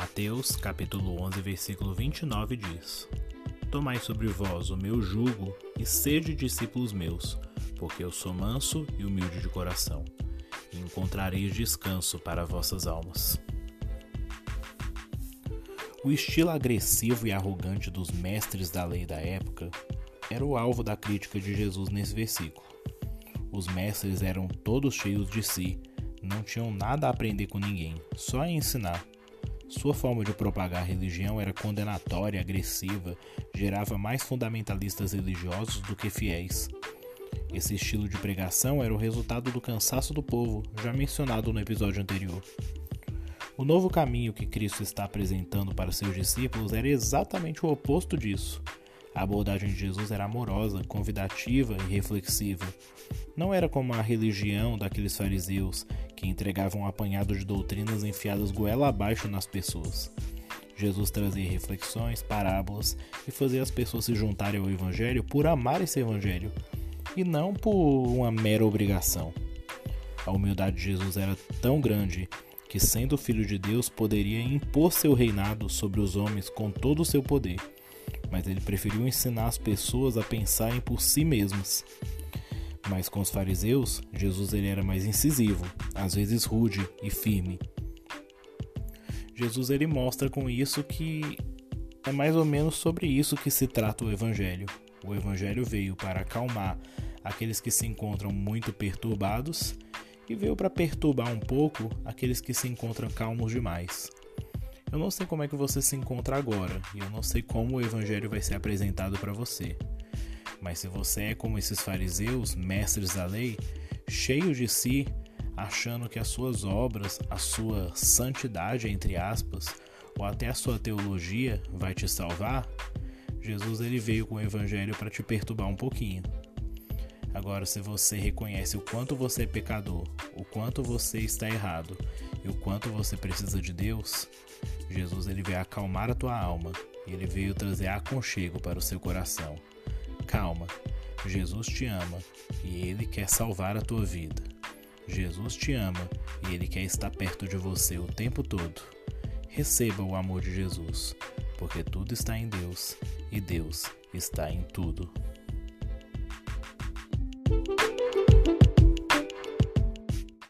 Mateus, capítulo 11, versículo 29 diz: Tomai sobre vós o meu jugo e sede discípulos meus, porque eu sou manso e humilde de coração, e encontrareis descanso para vossas almas. O estilo agressivo e arrogante dos mestres da lei da época era o alvo da crítica de Jesus nesse versículo. Os mestres eram todos cheios de si, não tinham nada a aprender com ninguém, só a ensinar. Sua forma de propagar a religião era condenatória, agressiva, gerava mais fundamentalistas religiosos do que fiéis. Esse estilo de pregação era o resultado do cansaço do povo, já mencionado no episódio anterior. O novo caminho que Cristo está apresentando para seus discípulos era exatamente o oposto disso. A abordagem de Jesus era amorosa, convidativa e reflexiva. Não era como a religião daqueles fariseus que entregavam um apanhado de doutrinas enfiadas goela abaixo nas pessoas. Jesus trazia reflexões, parábolas e fazia as pessoas se juntarem ao Evangelho por amar esse Evangelho e não por uma mera obrigação. A humildade de Jesus era tão grande que, sendo filho de Deus, poderia impor seu reinado sobre os homens com todo o seu poder, mas ele preferiu ensinar as pessoas a pensarem por si mesmas. Mas com os fariseus, Jesus ele era mais incisivo, às vezes rude e firme. Jesus ele mostra com isso que é mais ou menos sobre isso que se trata o evangelho. O evangelho veio para acalmar aqueles que se encontram muito perturbados e veio para perturbar um pouco aqueles que se encontram calmos demais. Eu não sei como é que você se encontra agora e eu não sei como o evangelho vai ser apresentado para você. Mas se você é como esses fariseus, mestres da lei, cheios de si, achando que as suas obras, a sua santidade entre aspas, ou até a sua teologia vai te salvar, Jesus ele veio com o evangelho para te perturbar um pouquinho. Agora, se você reconhece o quanto você é pecador, o quanto você está errado e o quanto você precisa de Deus, Jesus ele veio acalmar a tua alma e ele veio trazer aconchego para o seu coração. Calma, Jesus te ama e ele quer salvar a tua vida. Jesus te ama e ele quer estar perto de você o tempo todo. Receba o amor de Jesus, porque tudo está em Deus e Deus está em tudo.